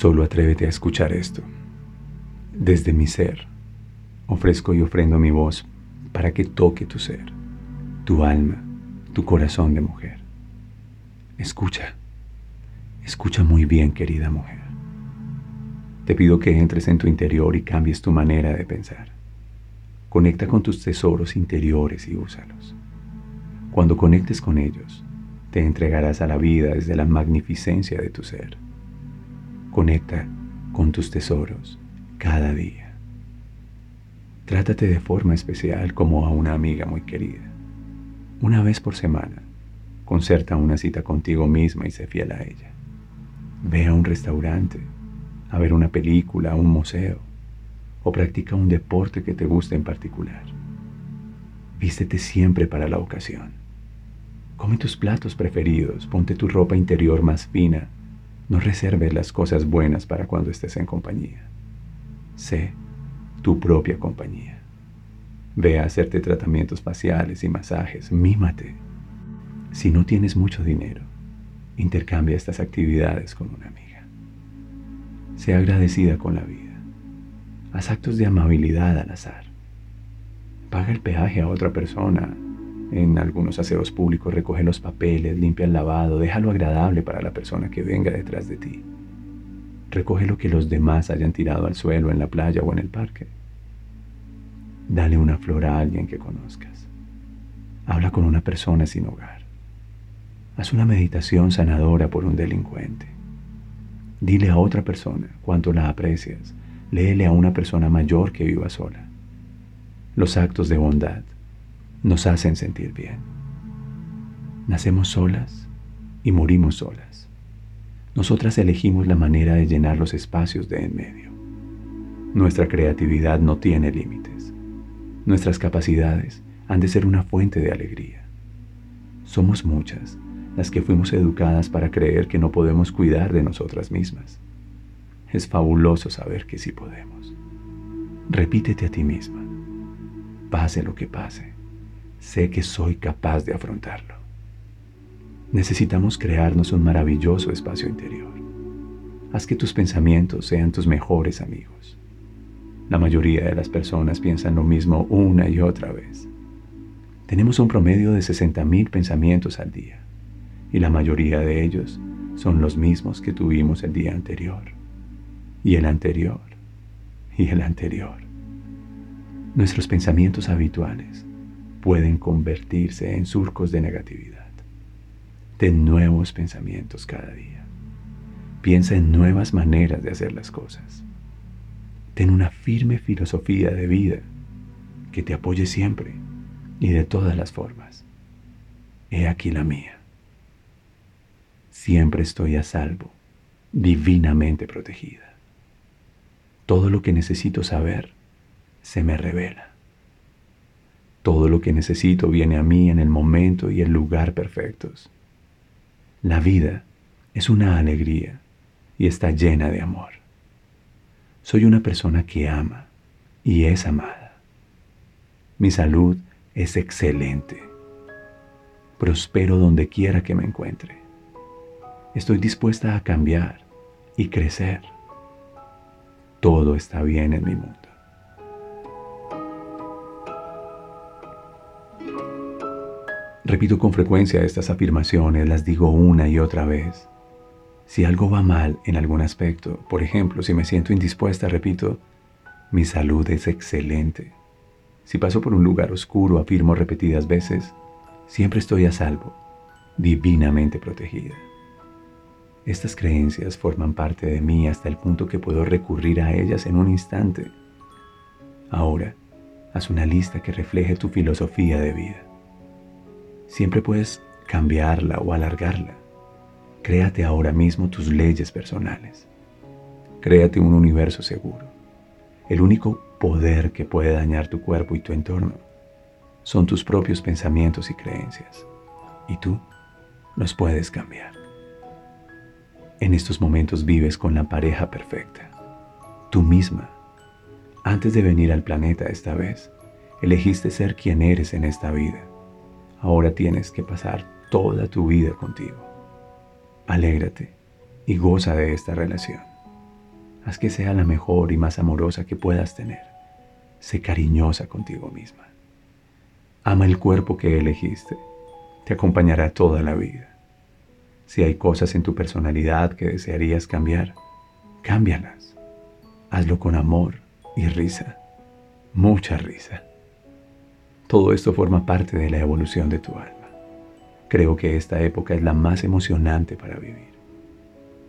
Solo atrévete a escuchar esto. Desde mi ser, ofrezco y ofrendo mi voz para que toque tu ser, tu alma, tu corazón de mujer. Escucha, escucha muy bien, querida mujer. Te pido que entres en tu interior y cambies tu manera de pensar. Conecta con tus tesoros interiores y úsalos. Cuando conectes con ellos, te entregarás a la vida desde la magnificencia de tu ser. Conecta con tus tesoros cada día. Trátate de forma especial como a una amiga muy querida. Una vez por semana, concerta una cita contigo misma y sé fiel a ella. Ve a un restaurante, a ver una película, a un museo, o practica un deporte que te guste en particular. Vístete siempre para la ocasión. Come tus platos preferidos, ponte tu ropa interior más fina. No reserves las cosas buenas para cuando estés en compañía. Sé tu propia compañía. Ve a hacerte tratamientos faciales y masajes, mímate. Si no tienes mucho dinero, intercambia estas actividades con una amiga. Sé agradecida con la vida. Haz actos de amabilidad al azar. Paga el peaje a otra persona en algunos aseos públicos recoge los papeles, limpia el lavado, déjalo agradable para la persona que venga detrás de ti. Recoge lo que los demás hayan tirado al suelo en la playa o en el parque. Dale una flor a alguien que conozcas. Habla con una persona sin hogar. Haz una meditación sanadora por un delincuente. Dile a otra persona cuánto la aprecias. Léele a una persona mayor que viva sola. Los actos de bondad nos hacen sentir bien. Nacemos solas y morimos solas. Nosotras elegimos la manera de llenar los espacios de en medio. Nuestra creatividad no tiene límites. Nuestras capacidades han de ser una fuente de alegría. Somos muchas las que fuimos educadas para creer que no podemos cuidar de nosotras mismas. Es fabuloso saber que sí podemos. Repítete a ti misma, pase lo que pase sé que soy capaz de afrontarlo. Necesitamos crearnos un maravilloso espacio interior. Haz que tus pensamientos sean tus mejores amigos. La mayoría de las personas piensan lo mismo una y otra vez. Tenemos un promedio de 60.000 pensamientos al día y la mayoría de ellos son los mismos que tuvimos el día anterior y el anterior y el anterior. Nuestros pensamientos habituales pueden convertirse en surcos de negatividad. Ten nuevos pensamientos cada día. Piensa en nuevas maneras de hacer las cosas. Ten una firme filosofía de vida que te apoye siempre y de todas las formas. He aquí la mía. Siempre estoy a salvo, divinamente protegida. Todo lo que necesito saber se me revela. Todo lo que necesito viene a mí en el momento y el lugar perfectos. La vida es una alegría y está llena de amor. Soy una persona que ama y es amada. Mi salud es excelente. Prospero donde quiera que me encuentre. Estoy dispuesta a cambiar y crecer. Todo está bien en mi mundo. Repito con frecuencia estas afirmaciones, las digo una y otra vez. Si algo va mal en algún aspecto, por ejemplo, si me siento indispuesta, repito, mi salud es excelente. Si paso por un lugar oscuro, afirmo repetidas veces, siempre estoy a salvo, divinamente protegida. Estas creencias forman parte de mí hasta el punto que puedo recurrir a ellas en un instante. Ahora, haz una lista que refleje tu filosofía de vida. Siempre puedes cambiarla o alargarla. Créate ahora mismo tus leyes personales. Créate un universo seguro. El único poder que puede dañar tu cuerpo y tu entorno son tus propios pensamientos y creencias. Y tú los puedes cambiar. En estos momentos vives con la pareja perfecta. Tú misma. Antes de venir al planeta esta vez, elegiste ser quien eres en esta vida ahora tienes que pasar toda tu vida contigo. Alégrate y goza de esta relación. Haz que sea la mejor y más amorosa que puedas tener. Sé cariñosa contigo misma. Ama el cuerpo que elegiste. Te acompañará toda la vida. Si hay cosas en tu personalidad que desearías cambiar, cámbialas. Hazlo con amor y risa. Mucha risa. Todo esto forma parte de la evolución de tu alma. Creo que esta época es la más emocionante para vivir.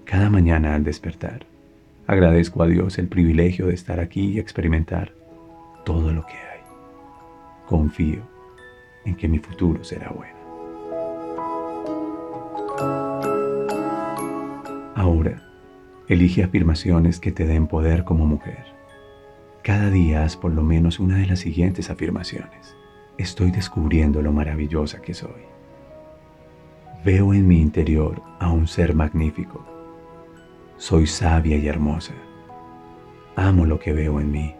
Cada mañana al despertar, agradezco a Dios el privilegio de estar aquí y experimentar todo lo que hay. Confío en que mi futuro será bueno. Ahora, elige afirmaciones que te den poder como mujer. Cada día haz por lo menos una de las siguientes afirmaciones. Estoy descubriendo lo maravillosa que soy. Veo en mi interior a un ser magnífico. Soy sabia y hermosa. Amo lo que veo en mí.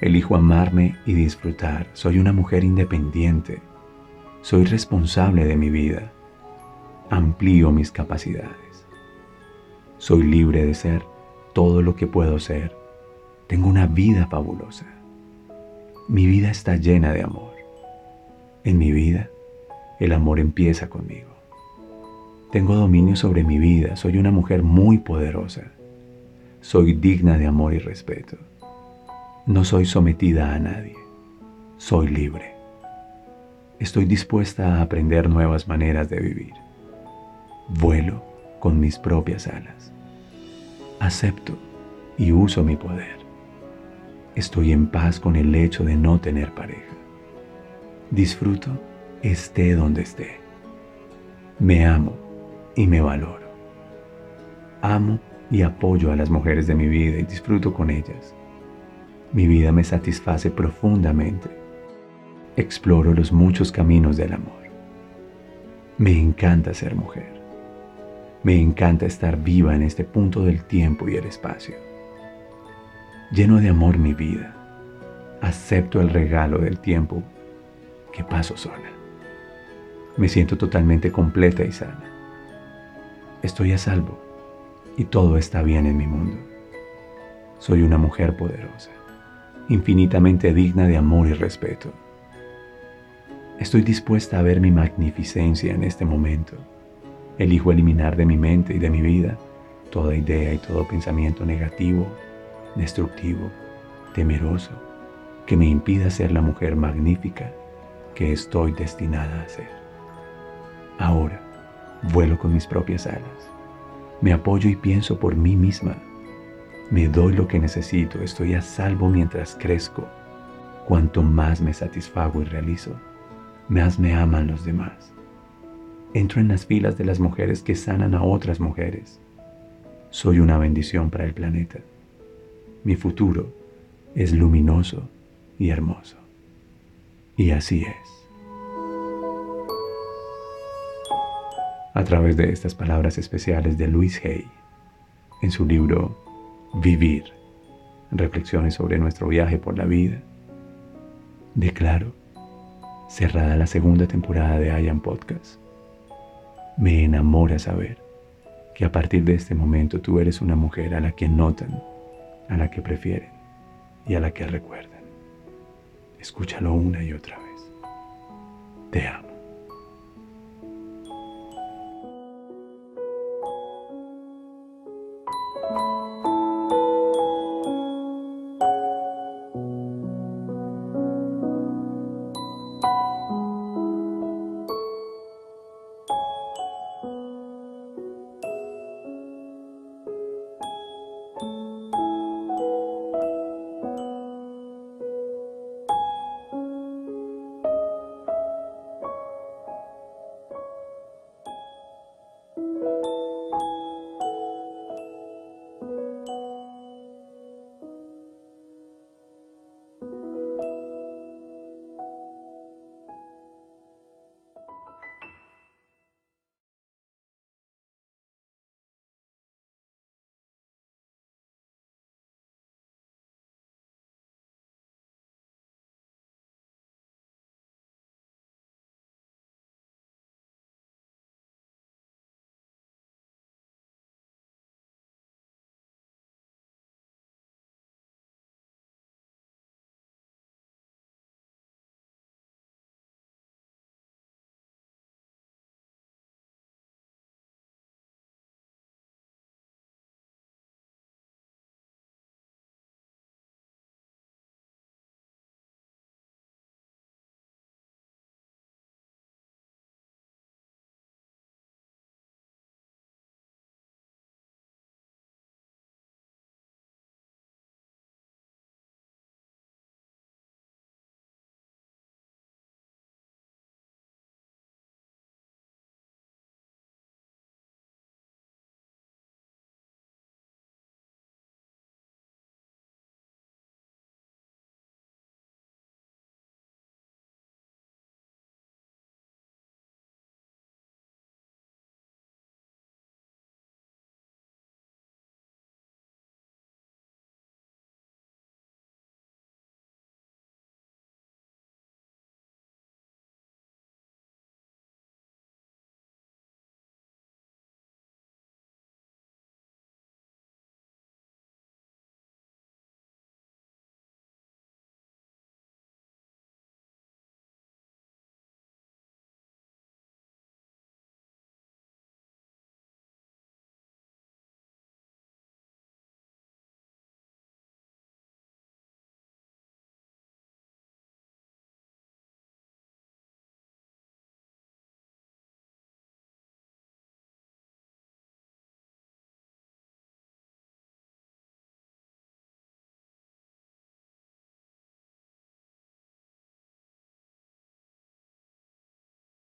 Elijo amarme y disfrutar. Soy una mujer independiente. Soy responsable de mi vida. Amplío mis capacidades. Soy libre de ser todo lo que puedo ser. Tengo una vida fabulosa. Mi vida está llena de amor. En mi vida, el amor empieza conmigo. Tengo dominio sobre mi vida. Soy una mujer muy poderosa. Soy digna de amor y respeto. No soy sometida a nadie. Soy libre. Estoy dispuesta a aprender nuevas maneras de vivir. Vuelo con mis propias alas. Acepto y uso mi poder. Estoy en paz con el hecho de no tener pareja. Disfruto esté donde esté. Me amo y me valoro. Amo y apoyo a las mujeres de mi vida y disfruto con ellas. Mi vida me satisface profundamente. Exploro los muchos caminos del amor. Me encanta ser mujer. Me encanta estar viva en este punto del tiempo y el espacio. Lleno de amor mi vida. Acepto el regalo del tiempo que paso sola. Me siento totalmente completa y sana. Estoy a salvo y todo está bien en mi mundo. Soy una mujer poderosa infinitamente digna de amor y respeto. Estoy dispuesta a ver mi magnificencia en este momento. Elijo eliminar de mi mente y de mi vida toda idea y todo pensamiento negativo, destructivo, temeroso, que me impida ser la mujer magnífica que estoy destinada a ser. Ahora, vuelo con mis propias alas. Me apoyo y pienso por mí misma me doy lo que necesito, estoy a salvo mientras crezco. Cuanto más me satisfago y realizo, más me aman los demás. Entro en las filas de las mujeres que sanan a otras mujeres. Soy una bendición para el planeta. Mi futuro es luminoso y hermoso. Y así es. A través de estas palabras especiales de Louis Hay, en su libro vivir. Reflexiones sobre nuestro viaje por la vida. Declaro, cerrada la segunda temporada de Ian Podcast. Me enamora saber que a partir de este momento tú eres una mujer a la que notan, a la que prefieren y a la que recuerdan. Escúchalo una y otra vez. Te amo.